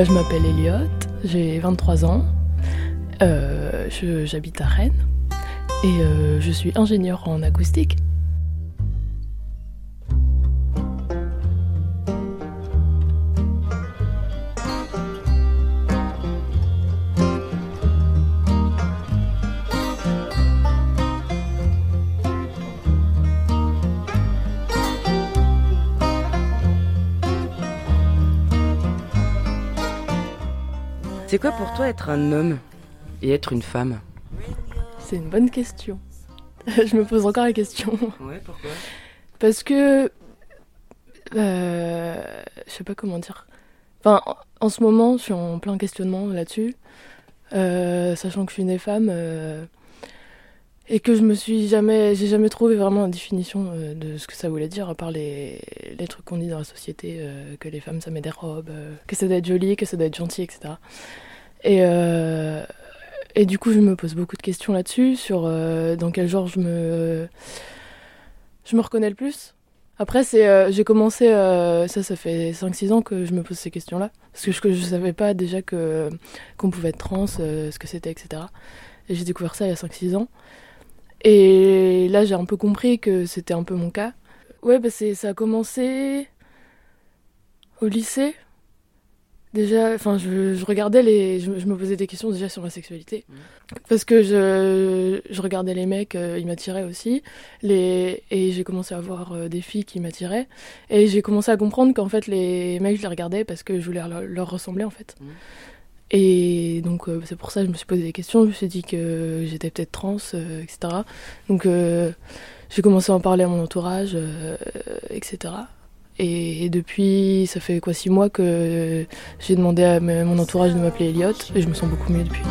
Je m'appelle Elliot, j'ai 23 ans, euh, j'habite à Rennes et euh, je suis ingénieure en acoustique. C'est quoi pour toi être un homme et être une femme? C'est une bonne question. je me pose encore la question. Ouais, pourquoi? Parce que. euh, je sais pas comment dire. Enfin, en- ce moment, je suis en plein questionnement là-dessus. Euh, sachant que je suis née femme. euh, et que je me suis jamais. J'ai jamais trouvé vraiment la définition euh, de ce que ça voulait dire, à part les, les trucs qu'on dit dans la société, euh, que les femmes ça met des robes, euh, que ça doit être joli, que ça doit être gentil, etc. Et. euh, et du coup, je me pose beaucoup de questions là-dessus, sur dans quel genre je me, je me reconnais le plus. Après, c'est, j'ai commencé, ça, ça fait 5-6 ans que je me pose ces questions-là. Parce que je, je savais pas déjà que, qu'on pouvait être trans, ce que c'était, etc. Et j'ai découvert ça il y a 5-6 ans. Et là, j'ai un peu compris que c'était un peu mon cas. Ouais, bah c'est, ça a commencé au lycée. Déjà, enfin, je, je regardais les. Je, je me posais des questions déjà sur ma sexualité. Parce que je, je regardais les mecs, euh, ils m'attiraient aussi. Les, et j'ai commencé à voir euh, des filles qui m'attiraient. Et j'ai commencé à comprendre qu'en fait, les mecs, je les regardais parce que je voulais leur, leur ressembler, en fait. Mhm. Et donc, euh, c'est pour ça que je me suis posé des questions. Je me suis dit que j'étais peut-être trans, euh, etc. Donc, euh, j'ai commencé à en parler à mon entourage, etc. Et, depuis, ça fait quoi, six mois que j'ai demandé à mon entourage de m'appeler Elliot. Et je me sens beaucoup mieux depuis.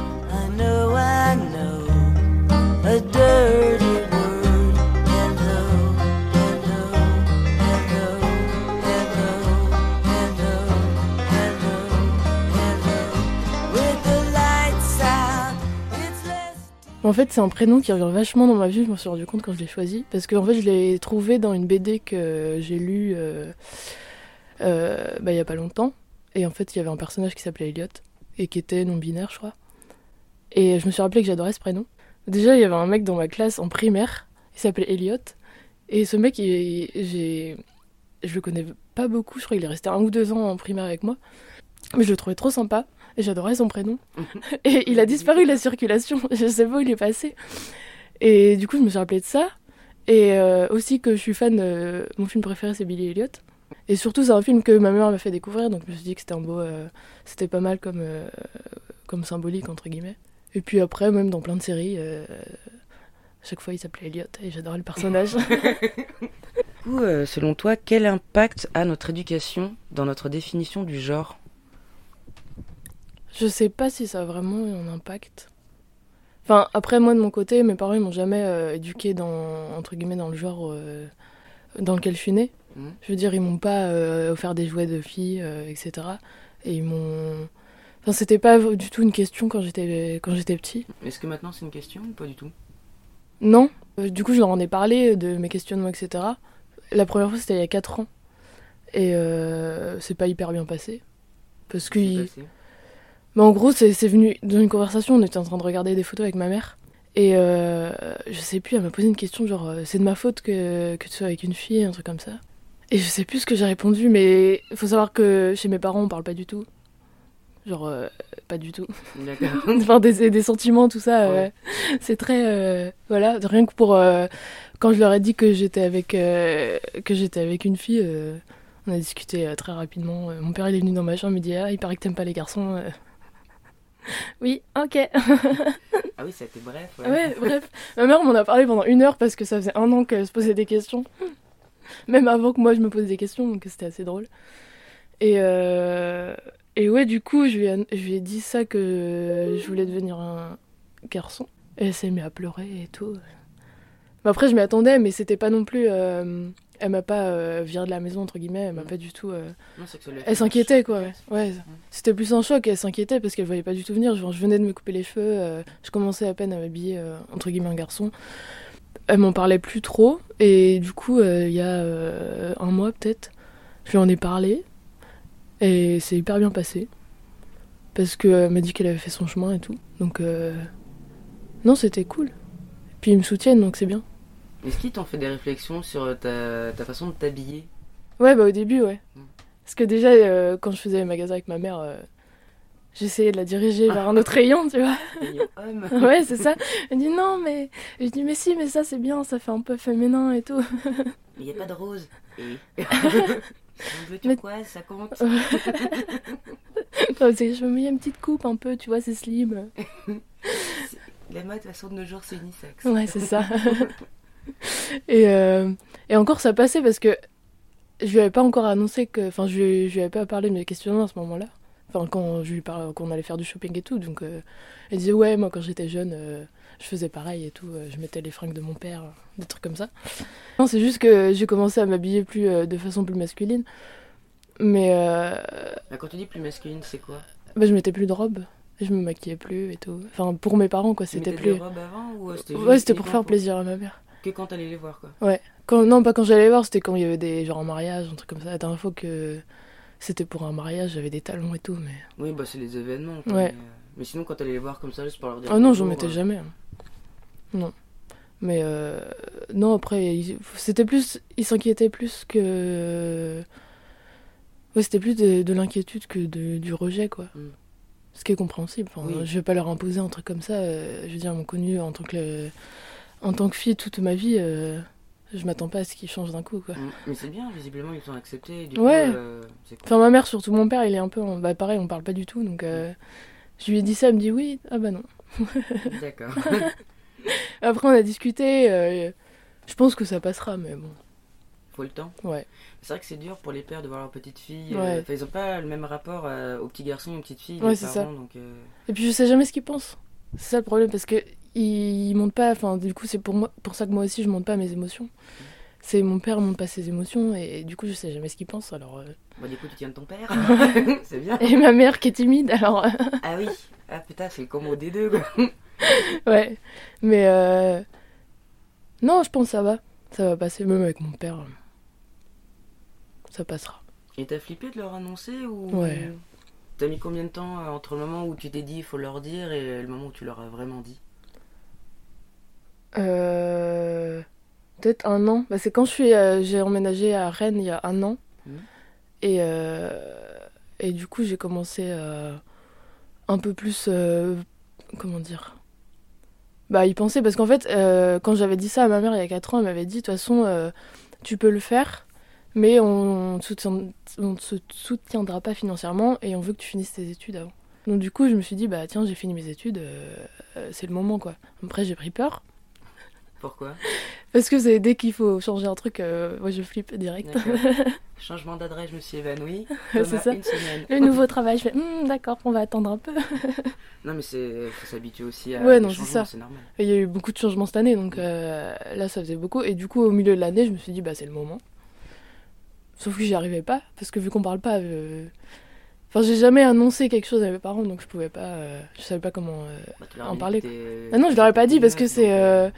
En fait, c'est un prénom qui revient vachement dans ma vie, je m'en suis rendu compte quand je l'ai choisi. Parce qu'en fait, je l'ai trouvé dans une BD que j'ai lue euh, euh, bah, il y a pas longtemps. Et en fait, il y avait un personnage qui s'appelait Elliot, et qui était non-binaire, je crois. Et je me suis rappelé que j'adorais ce prénom. Déjà, il y avait un mec dans ma classe en primaire, il s'appelait Elliot. Et ce mec, j'ai, je le connais pas beaucoup, je crois qu'il est resté un ou deux ans en primaire avec moi. Mais je le trouvais trop sympa, j'adorais son prénom. Et il a disparu de la circulation. Je sais pas où il est passé. Et du coup, je me suis rappelé de ça. Et euh, aussi que je suis fan. de- Mon film préféré, c'est Billy Elliot. Et surtout, c'est un film que ma mère m'a fait découvrir. Donc, je me suis dit que c'était un beau. euh, C'était pas mal comme, euh, comme symbolique, entre guillemets. Et puis après, même dans plein de séries, euh, à chaque fois, il s'appelait Elliot. Et j'adorais le personnage. Du coup, euh, selon toi, quel impact a notre éducation dans notre définition du genre? Je sais pas si ça a vraiment eu un impact. Enfin, après, moi, de mon côté, mes parents, ils m'ont jamais euh, éduqué dans, entre guillemets, dans le genre euh, dans lequel je suis née. Mhm. Je veux dire, ils m'ont pas euh, offert des jouets de filles, euh, etc. Et ils m'ont... Enfin, c'était pas du tout une question quand j'étais, quand j'étais petit. Est-ce que maintenant c'est une question ou pas du tout? Non. Du coup, je leur en ai parlé de mes questionnements, etc. La première fois, c'était il y a 4 ans. Et c'est pas hyper bien passé. Parce que... mais en gros, c'est venu dans une conversation, on était en train de regarder des photos avec ma mère. Et euh, je sais plus, elle m'a posé une question genre euh, c'est de ma faute que, que tu sois avec une fille, un truc comme ça. Et je sais plus ce que j'ai répondu, mais il faut savoir que chez mes parents on parle pas du tout. Genre, euh, pas du tout. D'accord. enfin, des, des sentiments, tout ça. euh, Ouais. c'est très. voilà, rien que pour. quand je leur ai dit que j'étais avec, que j'étais avec une fille, on a discuté très rapidement. Mon père il est venu dans ma chambre, il me dit Ah, il paraît que t'aimes pas les garçons. Oui, ok. Ah oui, ça a été bref. Ouais. Ouais, bref. Ma mère m'en a parlé pendant une heure parce que ça faisait un an qu'elle se posait des questions. Même avant que moi je me pose des questions, donc c'était assez drôle. Et, euh, et ouais, du coup, je lui, ai, je lui ai dit ça que je voulais devenir un garçon. Et elle s'est mise à pleurer et tout. Mais après, je m'y attendais, mais c'était pas non plus. euh, elle m'a pas euh, viré de la maison, entre guillemets. Elle m'a Mm. pas du tout. euh, Non, que Elle s'inquiétait, quoi. Ouais. Ouais, C'était plus un choc. Elle s'inquiétait parce qu'elle voyait pas du tout venir. Genre, je venais de me couper les cheveux. euh, je commençais à peine à m'habiller, euh, entre guillemets, un garçon. Elle m'en parlait plus trop. Et du coup, il y a un mois, peut-être, je lui en ai parlé. Et c'est hyper bien passé. Parce qu'elle m'a dit qu'elle avait fait son chemin et tout. Donc, non, c'était cool. Puis ils me soutiennent, donc c'est bien. Est-ce qu'ils t'ont fait des réflexions sur ta, ta façon de t'habiller? Ouais, bah au début, ouais. Mm. Parce que déjà, euh, quand je faisais les magasins avec ma mère, euh, j'essayais de la diriger vers un autre rayon, tu vois. Homme Ouais, c'est ça. Elle dit non, mais. Je dis, mais si, mais ça c'est bien, ça fait un peu féminin et tout. Mais il n'y a pas de rose. Et. Bleu turquoise, ça compte? Je me mets une petite coupe un peu, tu vois, c'est slim. La mode, de toute façon, de nos jours, c'est unisexe. Ouais, c'est ça. Et, euh, et encore, ça passait parce que je lui avais pas encore annoncé que. Enfin, je, lui- je lui avais pas parlé de mes questionnements à ce moment-là. Enfin, quand je lui parlais, qu'on allait faire du shopping et tout. Donc, euh, elle disait, ouais, moi, quand j'étais jeune, euh, je faisais pareil et tout. je mettais les fringues de mon père, des trucs comme ça. Non, c'est juste que j'ai commencé à m'habiller plus de façon plus masculine. Mais Bah, quand tu dis plus masculine, c'est quoi? bah, je mettais plus de robe. Je me maquillais plus et tout. Enfin, pour mes parents, quoi, c'était plus. des robes avant ou c'était Ouais, c'était pour faire plaisir à ma mère. Que quand t'allais les voir, quoi. Quand, non, pas quand j'allais voir, c'était quand il y avait des genre un mariage, un truc comme ça. La dernière fois que c'était pour un mariage, j'avais des talons et tout, mais. Oui, bah c'est les événements. quoi, Ouais. Mais, euh, mais sinon, quand t'allais les voir comme ça, juste pour leur dire. Ah non, j'en mettais euh, jamais. hein. Non. Mais euh, non, après, c'était plus. Il s'inquiétait plus que. Ouais, c'était plus de, de l'inquiétude que de- du rejet, quoi. Mm. Ce qui est compréhensible. Enfin, Oui. Je vais pas leur imposer un truc comme ça. je veux dire, ils m'ont connu en tant que. En tant que fille toute ma vie, euh, je m'attends pas à ce qu'ils changent d'un coup, quoi. Mm. Mais c'est bien, visiblement, ils t'ont accepté. Du Ouais. coup, euh, cool. Enfin, ma mère, surtout mon père, il est un peu. en- Bah, pareil, on parle pas du tout. Donc, euh, je lui ai dit ça, elle me dit oui. Ah, bah non. D'accord. Après, on a discuté. euh, je pense que ça passera, mais bon. Faut le temps. Ouais. C'est vrai que c'est dur pour les pères de voir leur petite fille. Ouais. ils ont pas le même rapport aux petits garçons aux petites filles. Ouais, c'est Donc, euh, Et puis, je sais jamais ce qu'ils pensent. C'est ça le problème, parce que ils ils montrent pas. Enfin, du coup, c'est pour, moi, pour ça que moi aussi, je montre pas mes émotions. C'est mon père montre pas ses émotions, et, du coup, je sais jamais ce qu'il pense. Alors, euh, Bah, du coup, tu tiens de ton père. c'est bien. Et ma mère qui est timide, alors. Ah oui. Ah putain, c'est combo des deux, quoi. ouais. Mais. euh, Non, je pense que ça va. Ça va passer, même avec mon père. Ça passera. Et t'as flippé de leur annoncer ou? Ouais. T'as mis combien de temps euh, entre le moment où tu t'es dit il faut leur dire et le moment où tu leur as vraiment dit? Euh, Peut-être un an. Bah, c'est quand je suis, euh, j'ai emménagé à Rennes il y a un an. Mhm. Et, euh, et du coup, j'ai commencé un peu plus. comment dire? Bah, y penser. Parce qu'en fait, quand j'avais dit ça à ma mère il y a 4 ans, elle m'avait dit de toute façon, tu peux le faire, mais on ne te soutiendra pas financièrement et on veut que tu finisses tes études avant. Donc, du coup, je me suis dit, bah, tiens, j'ai fini mes études, euh, c'est le moment, quoi. Après, j'ai pris peur. Pourquoi Parce que c'est dès qu'il faut changer un truc, euh, moi je flippe direct. Changement d'adresse, je me suis évanouie. C'est ça. Une semaine. Le nouveau travail, je fais Hmm, d'accord, on va attendre un peu. Non, mais c'est faut s'habituer aussi à. Ouais, non, c'est ça. Normal. Il y a eu beaucoup de changements cette année, donc euh, là ça faisait beaucoup. Et du coup, au milieu de l'année, je me suis dit, bah c'est le moment. Sauf que j'y arrivais pas, parce que vu qu'on parle pas. euh, Enfin, j'ai jamais annoncé quelque chose à mes parents, donc je pouvais pas. euh, Je savais pas comment. euh, Bah, En parler, Ah non, je leur ai pas dit parce que c'est. euh,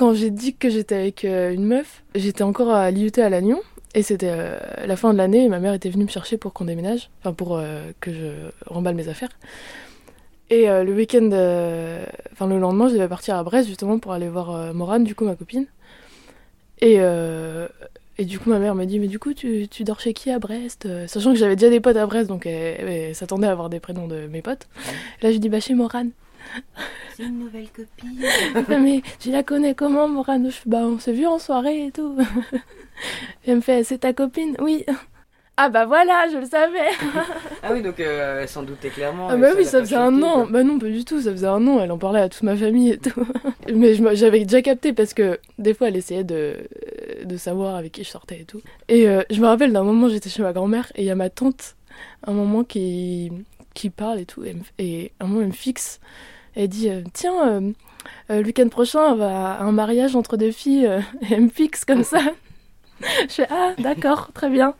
Quand j'ai dit que j'étais avec euh, une meuf, j'étais encore à l'IUT à Lannion. Et c'était euh, la fin de l'année et ma mère était venue me chercher pour qu'on déménage. Enfin, pour euh, que je remballe mes affaires. Et euh, le week-end. Enfin, le lendemain, je devais partir à Brest justement pour aller voir Morane, du coup, ma copine. Et. Et du coup, ma mère m'a dit, mais du coup, tu, tu dors chez qui à Brest Sachant que j'avais déjà des potes à Brest, donc elle, elle s'attendait à avoir des prénoms de mes potes. Là, je dis, bah, chez Morane. C'est une nouvelle copine. Mais tu la connais comment, fais, Bah, on s'est vu en soirée et tout. Et elle me fait, c'est ta copine? Oui. Ah bah voilà, je le savais. Ah oui, donc euh, elle s'en doutait clairement. Ah bah oui, ça faisait un an. Bah non, pas du tout, ça faisait un an. Elle en parlait à toute ma famille et tout. Mais j'avais déjà capté parce que des fois, elle essayait de, de savoir avec qui je sortais et tout. Et euh, je me rappelle d'un moment, j'étais chez ma grand-mère et il y a ma tante, un moment qui, qui parle et tout. Et un moment, elle me fixe. Elle dit euh, Tiens, euh, euh, le week-end prochain, on va à un mariage entre deux filles. Et elle me fixe comme ça. Je fais Ah, d'accord, très bien.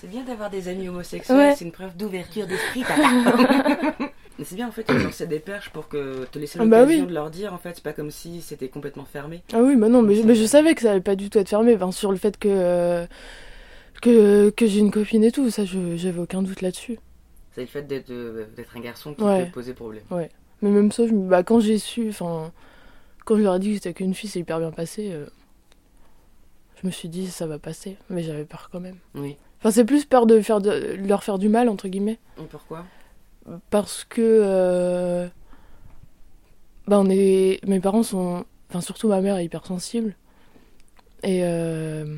C'est bien d'avoir des amis homosexuels, Ouais. c'est une preuve d'ouverture d'esprit, c'est bien en fait de lancer des perches pour que te laisser Ah bah l'occasion oui. de leur dire en fait, c'est pas comme si c'était complètement fermé. Ah oui, bah non, mais, je- mais je savais que ça allait pas du tout être fermé. Enfin, sur le fait que, euh, que, que j'ai une copine et tout, ça, j'avais aucun doute là-dessus. C'est le fait d'être d'être un garçon qui Ouais. peut poser problème. Mais même ça, je bah, quand j'ai su, enfin, quand je leur ai dit que c'était qu'une fille, c'est hyper bien passé, euh, je me suis dit ça va passer. Mais j'avais peur quand même. Oui. Enfin, c'est plus peur de, faire de leur faire du mal, entre guillemets. Et pourquoi? Parce que. euh, bah, on est. Mes parents sont. Enfin, surtout ma mère est hyper sensible. Et. euh,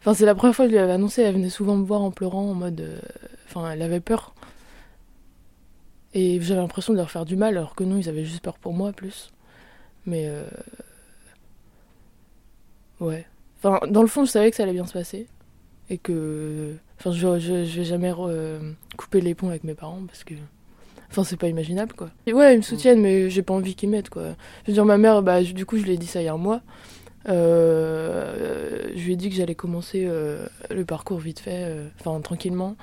Enfin, c'est la première fois que je lui avais annoncé, elle venait souvent me voir en pleurant, en mode. euh, Enfin, elle avait peur. Et j'avais l'impression de leur faire du mal, alors que non, ils avaient juste peur pour moi, plus. Mais. euh, Ouais. Enfin, dans le fond, je savais que ça allait bien se passer. Et que. Enfin, je, je, vais jamais couper les ponts avec mes parents parce que. Enfin, c'est pas imaginable, quoi. Et ouais, ils me soutiennent, mais j'ai pas envie qu'ils m'aident, quoi. Je veux dire, ma mère, bah, du coup, je lui ai dit ça un mois. Euh, je lui ai dit que j'allais commencer euh, le parcours vite fait, euh, enfin, tranquillement.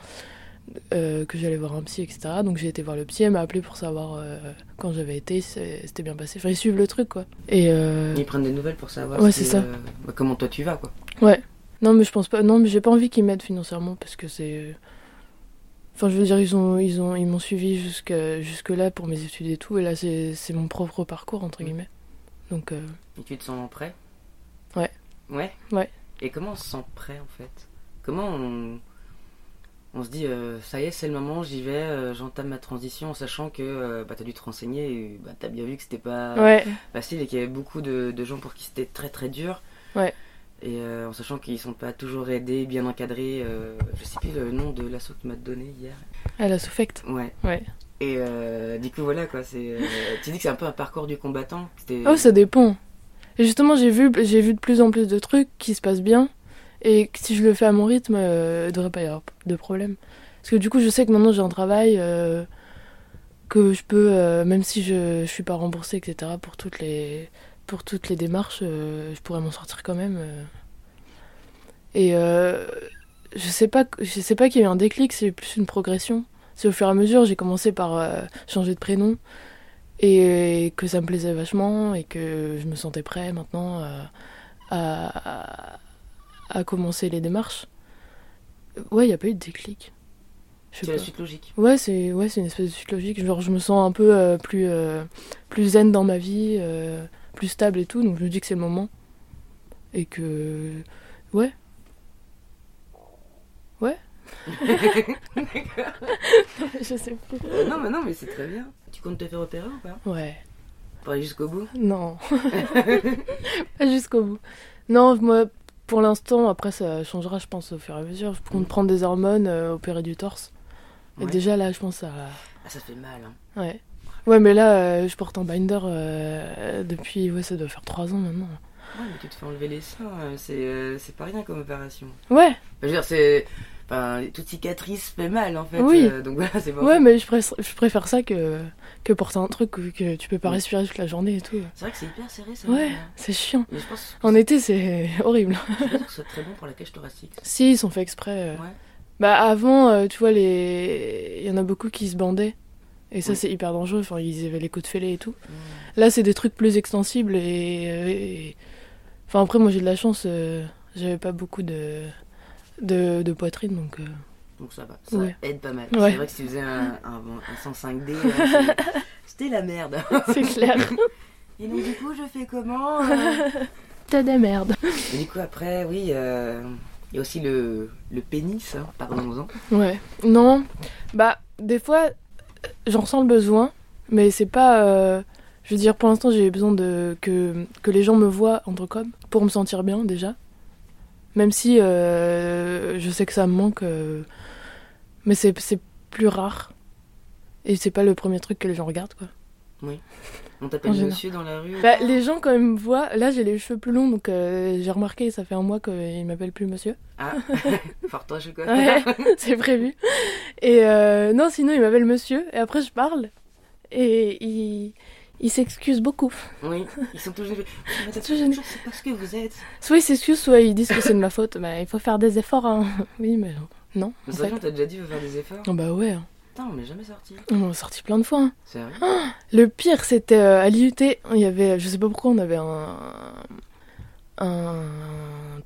Euh, que j'allais voir un psy, etc. Donc j'ai été voir le psy, elle m'a appelé pour savoir euh, quand j'avais été, c'était bien passé. Enfin, ils suivent le truc, quoi. Et euh, Ils prennent des nouvelles pour savoir Ouais, si, ça. bah, comment toi tu vas quoi. Ouais. Non, mais je pense pas. Non, mais j'ai pas envie qu'ils m'aident financièrement parce que c'est. Enfin, je veux dire, ils ont, ils ont, ils m'ont suivi jusqu'à jusque là pour mes études et tout, et là c'est, c'est mon propre parcours entre guillemets. Donc, Et tu te sens prêt? Ouais. Ouais? Ouais. Et comment on se sent prêt en fait? Comment on, on se dit euh, ça y est c'est le moment j'y vais euh, j'entame ma transition en sachant que euh, bah, t'as dû te renseigner et bah, t'as bien vu que c'était pas ouais, facile et qu'il y avait beaucoup de, de gens pour qui c'était très très dur. Ouais. Et en sachant qu'ils sont pas toujours aidés, bien encadrés. je sais plus le nom de l'assaut que tu m'as donné hier. elle a souffect. Ouais. Ouais. Et du coup voilà quoi, c'est. tu dis que c'est un peu un parcours du combattant. Oh, ça dépend. Et justement, j'ai vu, j'ai vu de plus en plus de trucs qui se passent bien, et si je le fais à mon rythme, euh, il devrait pas y avoir de problème. Parce que du coup, je sais que maintenant j'ai un travail euh, que je peux, euh, même si je, je suis pas remboursée, etc. pour toutes les pour toutes les démarches, je pourrais m'en sortir quand même. Et je sais pas, je sais pas qu'il y a eu un déclic, c'est plus une progression. C'est au fur et à mesure, j'ai commencé par changer de prénom et que ça me plaisait vachement et que je me sentais prêt maintenant à, à commencer les démarches. Ouais, il n'y a pas eu de déclic. C'est la suite logique. Ouais, c'est ouais, une espèce de suite logique. Genre, je me sens un peu euh, plus, euh, plus zen dans ma vie, euh, plus stable et tout, donc je me dis que c'est le moment. Et que. Ouais. Ouais. je sais plus. Non mais non mais c'est très bien. Tu comptes te faire opérer ou pas? Ouais. Pour aller jusqu'au bout? Non. pas jusqu'au bout. Non, moi, pour l'instant, après, ça changera, je pense, au fur et à mesure. Je compte prendre des hormones, euh, opérer du torse. Et Ouais. déjà, là, je pense à. Ah ça fait mal hein. Ouais. Ouais, mais là, euh, je porte un binder euh, depuis. Ouais, ça doit faire trois ans maintenant. Ouais mais tu te fais enlever les seins, euh, c'est euh, c'est pas rien comme opération. Ouais, Je veux dire c'est... Enfin, toute cicatrice fait mal en fait. Oui. euh, donc voilà c'est ouais, mais je préfère, je préfère ça que, que porter un truc que, que tu peux pas respirer toute la journée et tout. C'est vrai que c'est hyper serré ça. Ouais, c'est chiant. Mais je pense En été, c'est horrible. je dire que c'est très bon pour la cage thoracique. Si, ils sont fait exprès. euh. Ouais. Bah, avant, euh, tu vois, les... il y en a beaucoup qui se bandaient. Et ça, Oui. c'est hyper dangereux. Enfin, ils avaient les côtes fêlées et tout. Là, c'est des trucs plus extensibles et. et- Enfin, après, moi, j'ai de la chance. euh, J'avais pas beaucoup de... de, de poitrine, donc. euh, Donc ça va, ça Ouais. aide pas mal. Ouais. C'est vrai que si tu faisais un, un, un 105D, là, c'est- c'était la merde. c'est clair. Et donc du coup je fais comment euh T'as des merdes. Et du coup après oui, euh, il y a aussi le, le pénis, hein, parlons-en. Ouais. Non. Bah, des fois, j'en ressens le besoin, mais c'est pas. euh, Je veux dire, pour l'instant, j'ai besoin de que, que les gens me voient entre comme pour me sentir bien déjà. Même si euh, je sais que ça me manque, euh, mais c'est c'est plus rare. Et c'est pas le premier truc que les gens regardent, quoi. On t'appelle monsieur dans la rue Bah, les gens, quand ils me voient, là j'ai les cheveux plus longs, donc euh, j'ai remarqué, ça fait un mois qu'ils m'appellent plus monsieur. Ah, fort-toi, je quoi. Ouais, c'est prévu. Et euh, non, sinon ils m'appellent monsieur, et après je parle, et ils ils s'excusent beaucoup. Oui, ils sont toujours. C'est tout gêné. Je sais pas ce que vous êtes. Soit ils s'excusent, soit ils disent que c'est de ma faute. Bah, il faut faire des efforts, hein. Oui, mais non. Mais en fait. qu'on t'a déjà dit de faire des efforts Oh, bah ouais, hein. Putain, on m'est jamais sorti. on a sorti plein de fois. hein. C'est vrai Le pire, c'était euh, à l'IUT, il y avait, je sais pas pourquoi, on avait un, un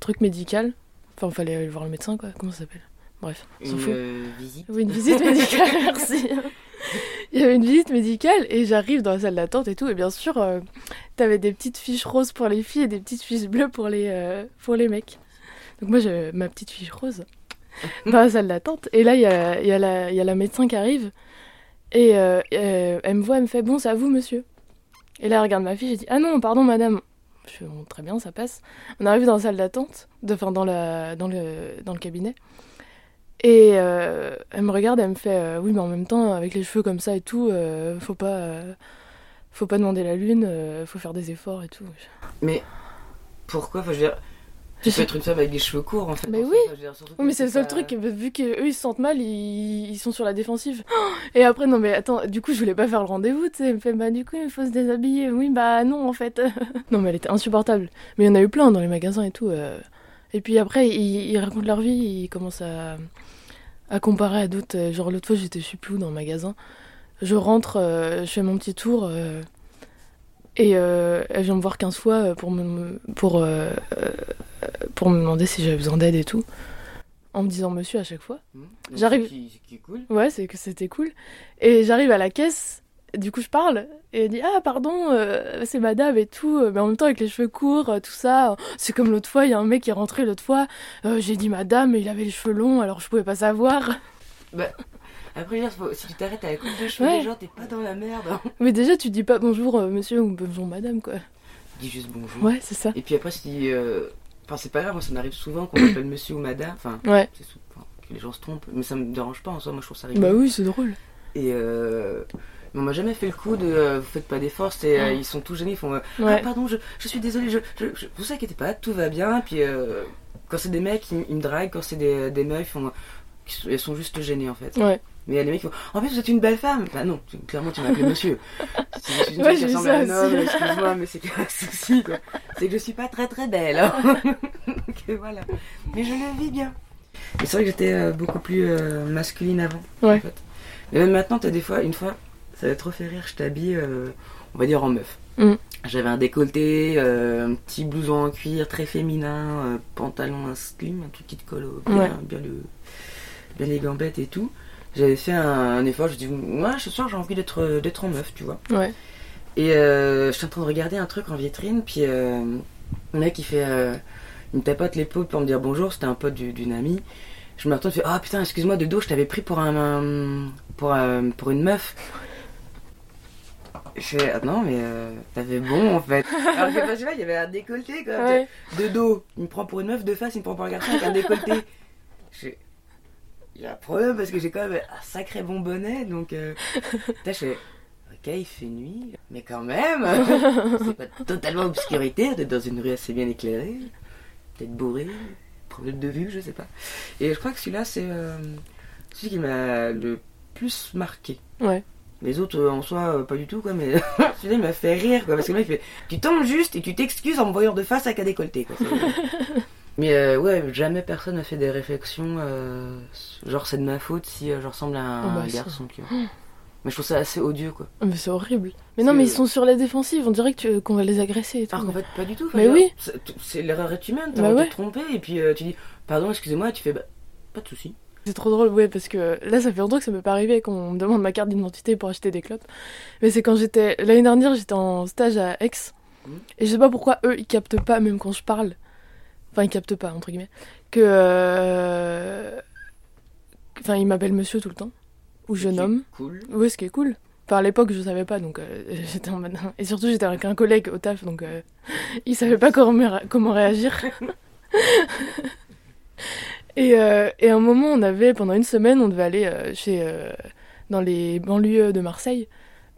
truc médical. Enfin, il fallait aller voir le médecin, quoi. Comment ça s'appelle? Bref, on s'en Une fout. euh, visite Oui, une visite médicale, merci. Il y avait une visite médicale et j'arrive dans la salle d'attente et tout. Et bien sûr, euh, t'avais des petites fiches roses pour les filles et des petites fiches bleues pour les, euh, pour les mecs. Donc moi, j'ai ma petite fiche rose dans la salle d'attente. Et là, il y a, y, a la- y a la médecin qui arrive. Et euh, elle me voit, elle me fait Bon, c'est à vous, monsieur. Et là, elle regarde ma fiche et dit Ah non, pardon, madame. Je fais Bon, très bien, ça passe. On arrive dans la salle d'attente, enfin dans, la, dans, le, dans le cabinet. Et euh, elle me regarde, elle me fait euh, Oui, mais en même temps, avec les cheveux comme ça et tout, euh, faut pas. faut pas demander la lune, faut faire des efforts et tout. Mais pourquoi Enfin, je veux dire, tu peux être une femme avec des cheveux courts en fait. Mais en oui. fait. Je dire, mais c'est le seul truc, vu qu'eux ils se sentent mal, ils, ils sont sur la défensive. Et après, non, mais attends, du coup, je voulais pas faire le rendez-vous, tu sais. Elle me fait, bah, du coup, il faut se déshabiller. Oui, bah, non, en fait. non, mais elle était insupportable. Mais il y en a eu plein dans les magasins et tout. Et puis après, ils, ils racontent leur vie, ils commencent à, à comparer à d'autres. euh, Genre, l'autre fois, j'étais, je sais plus où, dans le magasin. Je rentre, euh, je fais mon petit tour. euh, et euh, elle vient me voir 15 fois pour me, pour, pour me demander si j'avais besoin d'aide et tout. En me disant monsieur à chaque fois. Hmm. J'arrive- ce Qui, ce qui est cool? Ouais, c'est que c'était cool. Et j'arrive à la caisse, du coup je parle, et elle dit Ah, pardon, euh, c'est madame et tout, euh, mais en même temps avec les cheveux courts, euh, tout ça. C'est comme l'autre fois, il y a un mec qui est rentré l'autre fois, euh, j'ai dit madame, mais il avait les cheveux longs, alors je pouvais pas savoir. Après, dire, faut- si tu t'arrêtes à la coupe de cheveux Ouais. des gens, t'es pas dans la merde. hein. Mais déjà, tu dis pas bonjour monsieur ou bonjour madame, quoi. Dis juste bonjour. Ouais, c'est ça. Et puis après, si. euh, Enfin, c'est pas grave, moi ça m'arrive souvent qu'on m'appelle monsieur ou madame. Enfin, Ouais. c'est sou- enfin, que les gens se trompent. Mais ça me dérange pas en soi, moi je trouve ça rigolo. Bah oui, c'est drôle. Et euh, mais on m'a jamais fait le coup de euh, vous faites pas d'efforts, c'est euh, ils sont tout gênés, ils font euh, ah pardon, je, je suis désolé, je, je, je- vous inquiétez pas, tout va bien. Puis euh, quand c'est des mecs, ils, ils me draguent, quand c'est des, des meufs, ils font, ils sont- juste gênées en fait. Ouais. Mais il y a des mecs qui font en fait vous êtes une belle femme. Bah non, clairement tu m'as appelé monsieur. Si je suis une Ouais, fille qui ressemble à un homme, excuse-moi, mais c'est qu'il y a un souci quoi. C'est que je suis pas très très belle. hein. Donc voilà. Mais je le vis bien. Mais c'est vrai que j'étais euh, beaucoup plus euh, masculine avant. Ouais. En fait. Mais même maintenant, t'as des fois, une fois, ça va trop fait rire, je t'habille, euh, on va dire en meuf. Mm. J'avais un décolleté, euh, un petit blouson en cuir très féminin, euh, pantalon un slim, un truc qui te colle bien, Ouais. bien, le, bien les gambettes et tout. J'avais fait un, un effort, je dis, moi ce soir j'ai envie d'être d'être en meuf, tu vois. Ouais. Et je suis en train de regarder un truc en vitrine, puis le mec il fait. il me tapote l'épaule pour me dire bonjour, c'était un pote du- d'une amie. Je me retourne, je fais Ah putain, excuse-moi de dos, je t'avais pris pour un. un- pour, un- pour une meuf. Je fais Ah non, mais euh, t'avais bon en fait. Alors que pas, il y avait un décolleté quoi. Ouais. De dos, il me prend pour une meuf, de face, il me prend pour un garçon avec un décolleté. Je fais, Il y a un problème parce que j'ai quand même un sacré bon bonnet, donc. Euh, putain, je fais Ok, il fait nuit, mais quand même, c'est pas totalement obscurité, on est dans une rue assez bien éclairée, peut-être bourré, problème de vue, je sais pas. Et je crois que celui-là, c'est euh, celui qui m'a le plus marqué. Ouais. Les autres, euh, en soi, euh, pas du tout, quoi, mais celui-là, il m'a fait rire, quoi, parce que il fait Tu tombes juste et tu t'excuses en me voyant de face avec un décolleté, quoi. Mais euh, ouais, jamais personne n'a fait des réflexions, genre c'est de ma faute si je ressemble à un, Oh, bah, garçon. Mais je trouve ça assez odieux, quoi. Mais c'est horrible. Mais non, mais ils sont sur la défensive, on dirait qu'on va les agresser et tout. Alors qu'en fait, pas du tout. Mais oui. c'est- l'erreur est humaine, t'as Bah ouais. te tromper, et puis tu dis pardon, excusez-moi, et tu fais bah, pas de soucis. C'est trop drôle, ouais, parce que là, ça fait longtemps que ça m'est pas arrivé qu'on me demande ma carte d'identité pour acheter des clopes. Mais c'est quand j'étais. L'année dernière, j'étais en stage à Aix. Mhm. Et je sais pas pourquoi eux, ils captent pas, même quand je parle. Enfin, ils captent pas, entre guillemets. Que. euh, Enfin, ils m'appellent monsieur tout le temps. Ou jeune homme. Cool. Ouais, ce qui est cool. Enfin, à l'époque, je savais pas, donc euh, j'étais en mode. Et surtout, j'étais avec un collègue au taf, donc euh, il savait pas comment, comment réagir. Et, euh, et à un moment, on avait, pendant une semaine, on devait aller euh, chez, euh, dans les banlieues de Marseille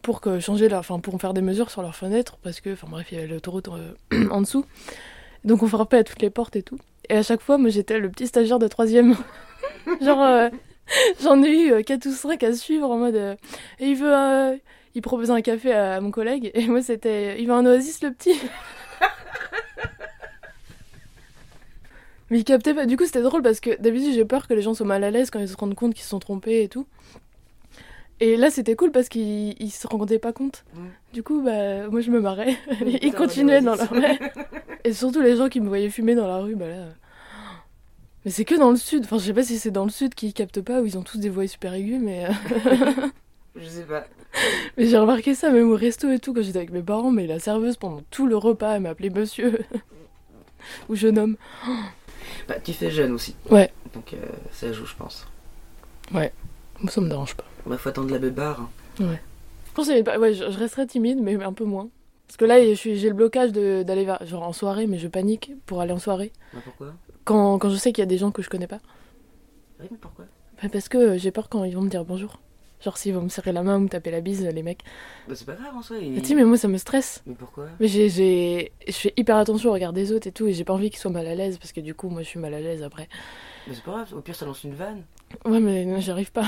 pour changer leur, enfin, pour faire des mesures sur leurs fenêtres parce que, enfin bref, il y avait l'autoroute en dessous. Donc on frappait à toutes les portes et tout. Et à chaque fois, moi, j'étais le petit stagiaire de troisième. Genre, j'en ai eu euh, 4 ou 5 à suivre en mode. et il veut. il proposait un café à, mon collègue et moi, c'était. Il veut un oasis, le petit. Mais il captait pas. Du coup, c'était drôle parce que d'habitude, j'ai peur que les gens soient mal à l'aise quand ils se rendent compte qu'ils se sont trompés et tout. Et là, c'était cool parce qu'ils ils se rendaient pas compte. Du coup, bah, moi, je me marrais. Ils continuaient on dans leur. Et surtout, les gens qui me voyaient fumer dans la rue, bah là. Mais c'est que dans le sud. Enfin, je sais pas si c'est dans le sud qu'ils captent pas ou ils ont tous des voix super aiguës, mais. euh, Je sais pas. Mais j'ai remarqué ça même au resto et tout quand j'étais avec mes parents, mais la serveuse pendant tout le repas elle m'appelait monsieur ou jeune homme. Bah, tu fais jeune aussi. Ouais. Donc euh, ça joue, je pense. Moi ça me dérange pas. Bah, faut attendre la bébarre. hein. Je pense que ouais, je, je resterai timide mais un peu moins. Parce que là je suis- j'ai le blocage de- d'aller vers genre en soirée mais je panique pour aller en soirée Bah, pourquoi? Quand, quand je sais qu'il y a des gens que je connais pas. Oui, mais pourquoi? Bah, parce que j'ai peur quand ils vont me dire bonjour. Genre s'ils vont me serrer la main ou me taper la bise les mecs. Bah, c'est pas grave en soi. Mais il- tu sais mais moi ça me stresse. Mais pourquoi? Mais j'ai, j'ai, je fais hyper attention au regard des autres et tout et j'ai pas envie qu'ils soient mal à l'aise parce que du coup moi je suis mal à l'aise après. Mais c'est pas grave, au pire ça lance une vanne. Ouais, mais non, j'arrive pas.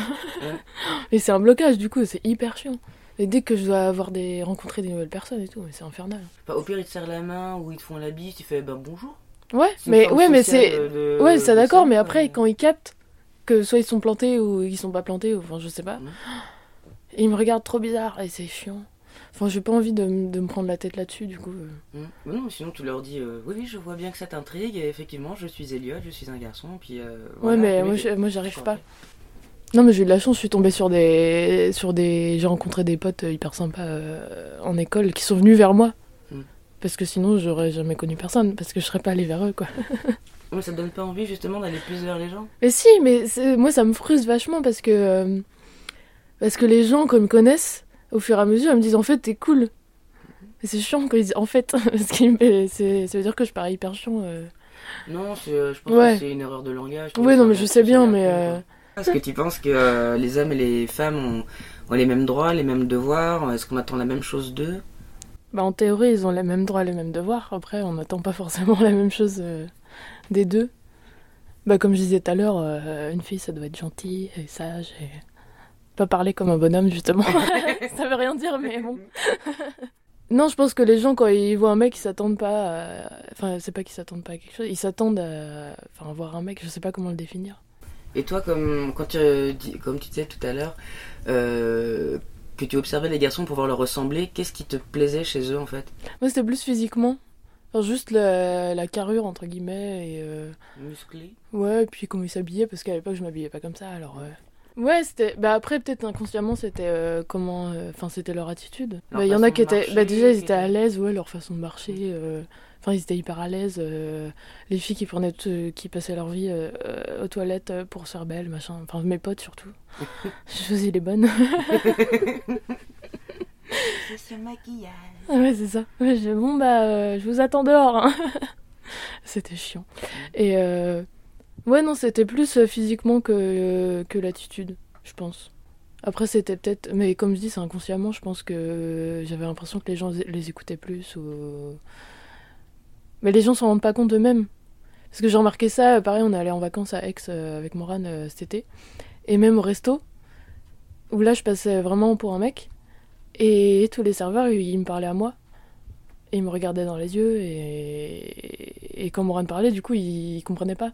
Et c'est un blocage, du coup, c'est hyper chiant. Et dès que je dois avoir des... rencontrer des nouvelles personnes et tout, mais c'est infernal. Enfin, au pire ils te serrent la main ou ils te font la bise, tu fais bah bonjour. Ouais, mais, ouais, mais c'est. Ouais, ça d'accord, mais après, quand ils captent que soit ils sont plantés ou ils sont pas plantés, ou enfin, je sais pas, Mhm. ils me regardent trop bizarre et c'est chiant. Enfin, j'ai pas envie de, de me prendre la tête là-dessus, du coup. euh. Mais Non, sinon tu leur dis euh, oui, oui, je vois bien que ça t'intrigue et effectivement, je suis Elliot, je suis un garçon. Puis, euh, Ouais, mais moi, j'arrive pas. Non, mais j'ai eu de la chance, je suis tombée sur des. Sur des... J'ai rencontré des potes hyper sympas en école qui sont venus vers moi. Mhm. Parce que sinon, j'aurais jamais connu personne, parce que je serais pas allée vers eux, quoi. Ouais, ça te donne pas envie justement d'aller plus vers les gens Mais si, mais moi ça me frustre vachement parce que euh, parce que les gens ils me connaissent, au fur et à mesure, ils me disent en fait t'es cool. Et c'est chiant quand ils disent en fait parce que ça veut dire que je parais hyper chiant. euh. Non, c'est, euh, je pense Ouais. que c'est une erreur de langage. Ouais non mais je sais bien mais mais euh, Est-ce que tu penses que euh, les hommes et les femmes ont, ont les mêmes droits, les mêmes devoirs Est-ce qu'on attend la même chose d'eux? Bah, en théorie ils ont les mêmes droits, les mêmes devoirs. Après on n'attend pas forcément la même chose euh, des deux. Bah comme je disais tout à l'heure, euh, une fille ça doit être gentille et sage et pas parler comme un bonhomme justement. ça veut rien dire mais bon. Non, je pense que les gens, quand ils voient un mec, ils s'attendent pas à... Enfin, c'est pas qu'ils s'attendent pas à quelque chose, ils s'attendent à... Enfin, voir un mec, je sais pas comment le définir. Et toi, comme, quand tu, euh, comme tu disais tout à l'heure, euh, que tu observais les garçons pour voir leur ressembler, qu'est-ce qui te plaisait chez eux en fait? Moi, c'était plus physiquement. Enfin, juste la, la carrure, entre guillemets, et... euh, Musclés Ouais, et puis comment ils s'habillaient, parce qu'à l'époque, je m'habillais pas comme ça, alors... Ouais, ouais c'était... Bah après, peut-être inconsciemment, c'était euh, comment... euh, Enfin, c'était leur attitude. Bah, Il y en a qui étaient... Bah déjà, ils étaient à l'aise, ouais, leur façon de marcher... euh, Enfin, ils étaient hyper à l'aise. euh, les filles qui prenaient, tout- qui passaient leur vie euh, euh, aux toilettes euh, pour se faire belle, machin. Enfin, mes potes surtout. je faisais les bonnes. Ce maquillage. Ah Ouais, c'est ça. Bon, bah, euh, je vous attends dehors. hein. c'était chiant. Et euh, ouais, non, c'était plus euh, physiquement que, que l'attitude, je pense. Après, c'était peut-être. Mais comme je dis, c'est inconsciemment, je pense que j'avais l'impression que les gens les écoutaient plus. Ou... Mais les gens s'en rendent pas compte eux-mêmes. Parce que j'ai remarqué ça, pareil, on est allé en vacances à Aix avec Morane cet été. Et même au resto, où là, je passais vraiment pour un mec. Et tous les serveurs, ils me parlaient à moi. Et ils me regardaient dans les yeux. Et, et quand Morane parlait, du coup, ils, comprenaient pas.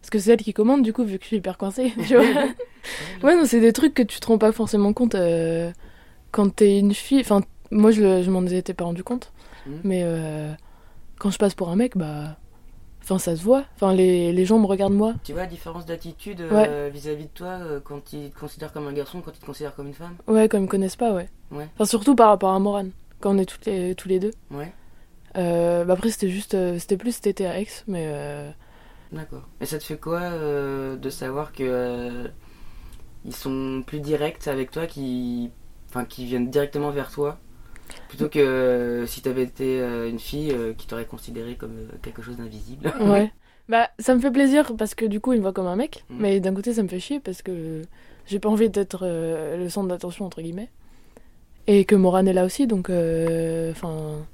Parce que c'est elle qui commande, du coup, vu que je suis hyper coincée. tu vois. ouais, non, c'est des trucs que tu te rends pas forcément compte euh, quand t'es une fille. Enfin, moi, je, je m'en étais pas rendu compte. Mhm. Mais euh, quand je passe pour un mec, bah. Enfin, ça se voit. Enfin, les, les gens me regardent moi. Tu vois la différence d'attitude euh, Ouais. vis-à-vis de toi euh, quand ils te considèrent comme un garçon, quand ils te considèrent comme une femme? Ouais, quand ils me connaissent pas, ouais. Ouais. Enfin, surtout par rapport à Morane, quand on est toutes les, tous les deux. Ouais, Euh, bah après, c'était juste. c'était plus cet été à Aix, mais. d'accord. Et ça te fait quoi de savoir que ils sont plus directs avec toi, qui, enfin, qui viennent directement vers toi? Plutôt que euh, si t'avais été euh, une fille euh, qui t'aurait considéré comme quelque chose d'invisible. Ouais. Bah, ça me fait plaisir parce que du coup, il me voit comme un mec. Mm. Mais d'un côté, ça me fait chier parce que j'ai pas envie d'être le centre d'attention, entre guillemets. Et que Moran est là aussi, donc. Enfin.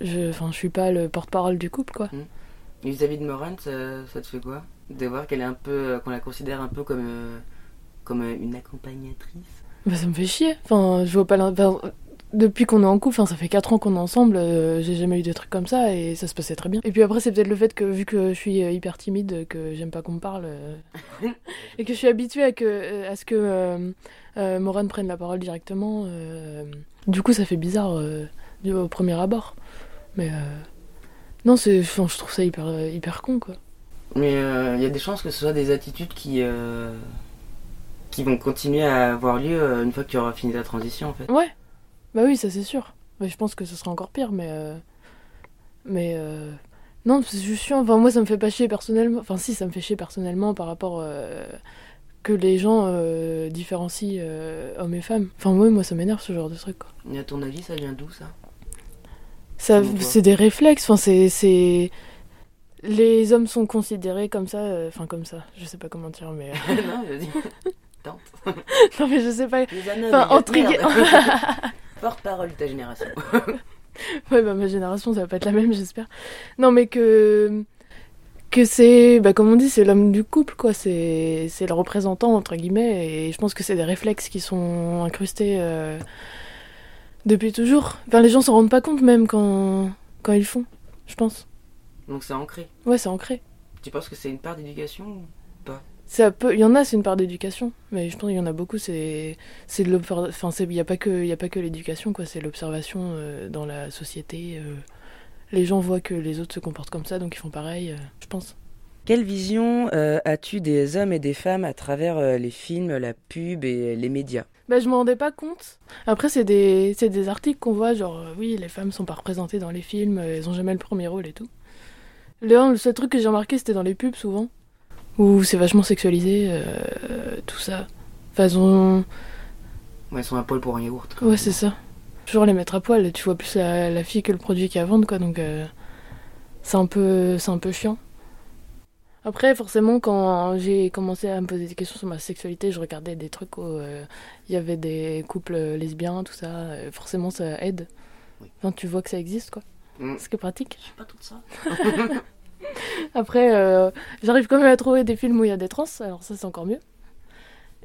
je, je suis pas le porte-parole du couple, quoi. Et vis-à-vis de Moran, ça, ça te fait quoi? De voir qu'elle est un peu. qu'on la considère un peu comme. comme une accompagnatrice? Bah, ça me fait chier. Enfin, je vois pas enfin, Depuis qu'on est en couple, ça fait 4 ans qu'on est ensemble, euh, j'ai jamais eu des trucs comme ça et ça se passait très bien. Et puis après, c'est peut-être le fait que, vu que je suis euh, hyper timide, que j'aime pas qu'on me parle, euh, et que je suis habituée à, que, à ce que euh, Morane prenne la parole directement. du coup, ça fait bizarre au premier abord. Mais non, c'est, je trouve ça hyper, hyper con, quoi. Mais il y a des chances que ce soit des attitudes qui. qui vont continuer à avoir lieu une fois que tu auras fini ta transition en fait. Ouais, bah oui, ça c'est sûr. Mais je pense que ce sera encore pire, mais. euh, Mais. euh, Non, c'est juste chiant. Enfin, moi, ça me fait pas chier personnellement. Enfin, si, ça me fait chier personnellement par rapport. euh, Que les gens euh, différencient hommes et femmes. Enfin, moi, moi ça m'énerve ce genre de truc, quoi. Et à ton avis, ça vient d'où ça? Ça, c'est des réflexes. Enfin, c'est, c'est. Les hommes sont considérés comme ça. euh, Enfin, comme ça. Je sais pas comment dire, mais. euh, Non, vas-y. Tente. non, mais je sais pas. Les Enfin, entre Porte-parole de ta génération. Ouais, bah ma génération, ça va pas être la même, j'espère. Non, mais que. Que c'est. Bah, comme on dit, c'est l'homme du couple, quoi. C'est c'est le représentant, entre guillemets. Et je pense que c'est des réflexes qui sont incrustés euh, depuis toujours. Enfin, les gens s'en rendent pas compte, même, quand, quand ils font, je pense. Donc c'est ancré. Ouais, c'est ancré. Tu penses que c'est une part d'éducation Ça peut, il y en a, c'est une part d'éducation, mais je pense qu'il y en a beaucoup, c'est, c'est de enfin, c'est, il y a pas que, il y a pas que l'éducation, quoi, c'est l'observation euh, dans la société. euh. les gens voient que les autres se comportent comme ça, donc ils font pareil, euh, je pense. Quelle vision as-tu des hommes et des femmes à travers les films, la pub et les médias? Bah, je m'en rendais pas compte. Après, c'est des, c'est des articles qu'on voit, genre, oui, les femmes sont pas représentées dans les films, elles ont jamais le premier rôle et tout. Le, le seul truc que j'ai remarqué, c'était dans les pubs, souvent, où c'est vachement sexualisé, euh, tout ça. Ont- Ouais, elles sont un poil pour un yaourt. quoi. Ouais, c'est ça. Toujours les mettre à poil, tu vois plus la, la fille que le produit qu'il y a à vendre, quoi, donc euh, c'est un, peu, c'est un peu chiant. Après, forcément, quand j'ai commencé à me poser des questions sur ma sexualité, je regardais des trucs où euh, il y avait des couples lesbiens, tout ça. forcément, ça aide. Oui. Enfin, tu vois que ça existe, quoi. Mm. Ce qui est pratique. Je sais pas tout ça. Après, euh, j'arrive quand même à trouver des films où il y a des trans, alors ça c'est encore mieux.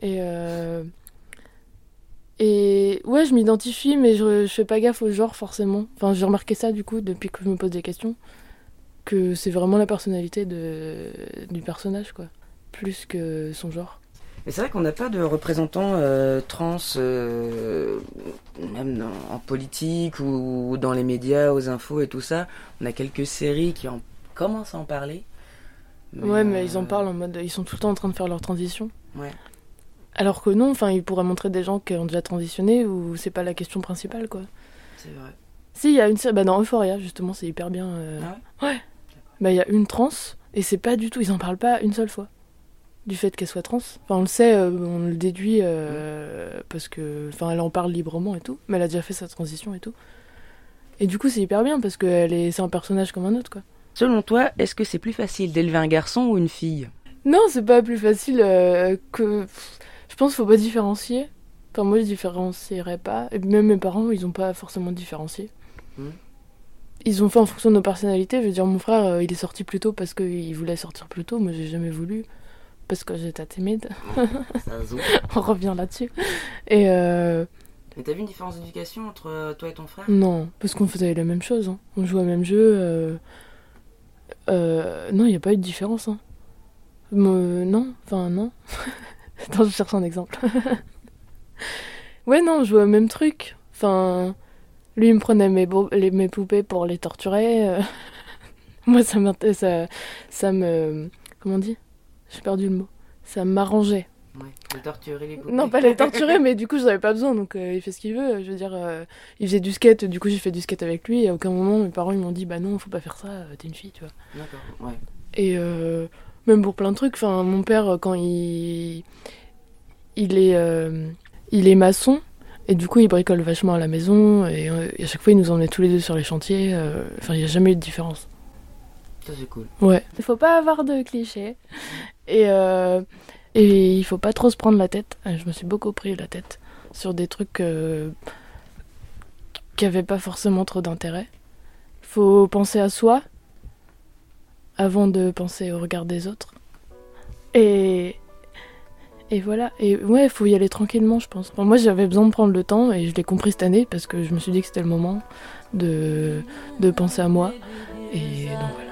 Et, euh, et ouais, je m'identifie, mais je, je fais pas gaffe au genre forcément. Enfin, j'ai remarqué ça du coup depuis que je me pose des questions, que c'est vraiment la personnalité de, du personnage, quoi, plus que son genre. Mais c'est vrai qu'on n'a pas de représentants euh, trans, même en politique ou dans les médias, aux infos et tout ça. On a quelques séries qui en commencent à en parler. ouais, mais euh, ils en parlent en mode, ils sont tout le temps en train de faire leur transition. Ouais. Alors que non, enfin, ils pourraient montrer des gens qui ont déjà transitionné ou c'est pas la question principale, quoi. C'est vrai. Si, il y a une bah dans Euphoria, justement, c'est hyper bien. euh, Ah ouais? Bah, il y a une trans, et c'est pas du tout, ils en parlent pas une seule fois. Du fait qu'elle soit trans. Enfin, on le sait, euh, on le déduit, euh, parce que. Enfin, elle en parle librement et tout, mais elle a déjà fait sa transition et tout. Et du coup, c'est hyper bien, parce que elle est... c'est un personnage comme un autre, quoi. Selon toi, est-ce que c'est plus facile d'élever un garçon ou une fille? Non, c'est pas plus facile euh, que. Je pense qu'il faut pas différencier. Enfin, moi, je différencierais pas. Et même mes parents, ils ont pas forcément différencié. Mhm. Ils ont fait en fonction de nos personnalités. Je veux dire, mon frère, euh, il est sorti plus tôt parce qu'il voulait sortir plus tôt. Moi, j'ai jamais voulu. Parce que j'étais timide. Ça zoom. On revient là-dessus. Et euh, Mais t'as vu une différence d'éducation entre euh, toi et ton frère? Non, parce qu'on faisait les mêmes choses. hein. On jouait au même jeu. euh, euh, non, il n'y a pas eu de différence. Hein. Me- non, enfin, non. Attends, je cherche un exemple. ouais, non, on jouait au même truc. Enfin, lui, il me prenait mes, poupées pour les torturer. euh. Moi, ça, ça me. Comment on dit? J'ai perdu le mot. Ça m'arrangeait. Ouais, de torturer les poupées. Non, pas les torturer, mais du coup, j'en avais pas besoin, donc euh, il fait ce qu'il veut. Je veux dire, euh, il faisait du skate, du coup, j'ai fait du skate avec lui, et à aucun moment, mes parents ils m'ont dit, bah non, faut pas faire ça, euh, t'es une fille, tu vois. D'accord, ouais. Et euh, même pour plein de trucs, enfin, mon père, quand il. Il est, euh, il est maçon, et du coup, il bricole vachement à la maison, et, euh, et à chaque fois, il nous emmenait tous les deux sur les chantiers, euh, enfin, il n'y a jamais eu de différence. Ça, c'est cool. Ouais. Il faut pas avoir de clichés. Et, euh, et il faut pas trop se prendre la tête. Euh, Je me suis beaucoup pris la tête sur des trucs euh, qui avaient pas forcément trop d'intérêt. Il faut penser à soi avant de penser au regard des autres. Et, et voilà. Et ouais, il faut y aller tranquillement, je pense. Moi, j'avais besoin de prendre le temps et je l'ai compris cette année parce que je me suis dit que c'était le moment de, de penser à moi. Et donc voilà.